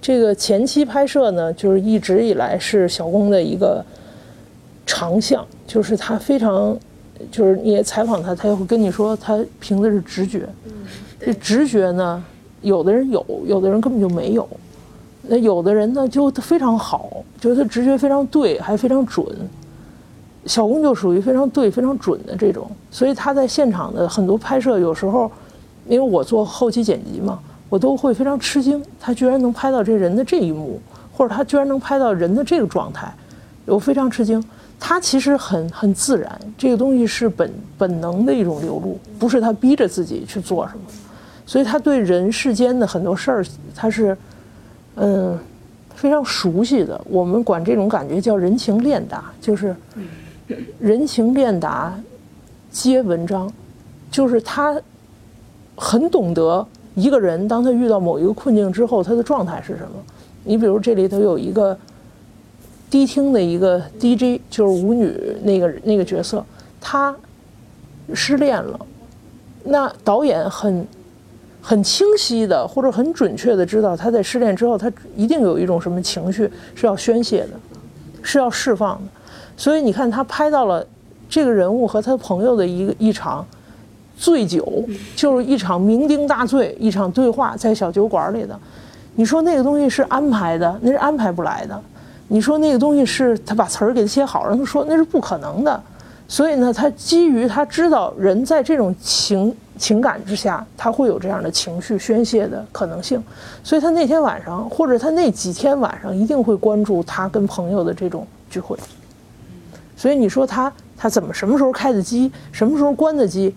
这个前期拍摄呢，就是一直以来是小龚的一个长项，就是他非常，就是你也采访他，他也会跟你说，他凭的是直觉。这直觉呢，有的人有，有的人根本就没有。那有的人呢，就非常好，就是他直觉非常对，还非常准。小工就属于非常对、非常准的这种，所以他在现场的很多拍摄，有时候，因为我做后期剪辑嘛，我都会非常吃惊，他居然能拍到这人的这一幕，或者他居然能拍到人的这个状态，我非常吃惊。他其实很很自然，这个东西是本本能的一种流露，不是他逼着自己去做什么，所以他对人世间的很多事儿，他是，嗯，非常熟悉的。我们管这种感觉叫人情练达，就是。人情练达，皆文章，就是他很懂得一个人，当他遇到某一个困境之后，他的状态是什么。你比如这里头有一个迪厅的一个 DJ，就是舞女那个那个角色，他失恋了，那导演很很清晰的或者很准确的知道他在失恋之后，他一定有一种什么情绪是要宣泄的，是要释放的。所以你看，他拍到了这个人物和他朋友的一个一场醉酒，就是一场酩酊大醉，一场对话在小酒馆里的。你说那个东西是安排的，那是安排不来的。你说那个东西是他把词儿给他写好，让他说那是不可能的。所以呢，他基于他知道人在这种情情感之下，他会有这样的情绪宣泄的可能性。所以他那天晚上，或者他那几天晚上，一定会关注他跟朋友的这种聚会。所以你说他他怎么什么时候开的机，什么时候关的机，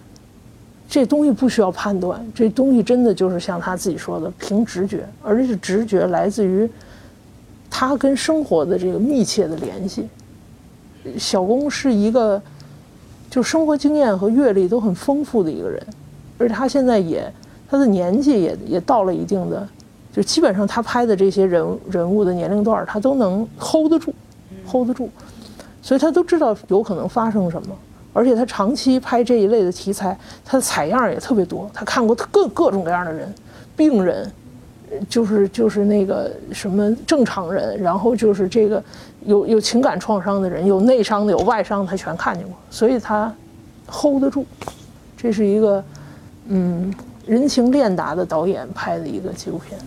这东西不需要判断，这东西真的就是像他自己说的，凭直觉，而且直觉来自于他跟生活的这个密切的联系。小工是一个就生活经验和阅历都很丰富的一个人，而他现在也他的年纪也也到了一定的，就基本上他拍的这些人人物的年龄段，他都能 hold 得住，hold 得住。所以他都知道有可能发生什么，而且他长期拍这一类的题材，他的采样也特别多。他看过各各种各样的人，病人，就是就是那个什么正常人，然后就是这个有有情感创伤的人，有内伤的，有外伤，他全看见过。所以他 hold 得住。这是一个嗯人情练达的导演拍的一个纪录片。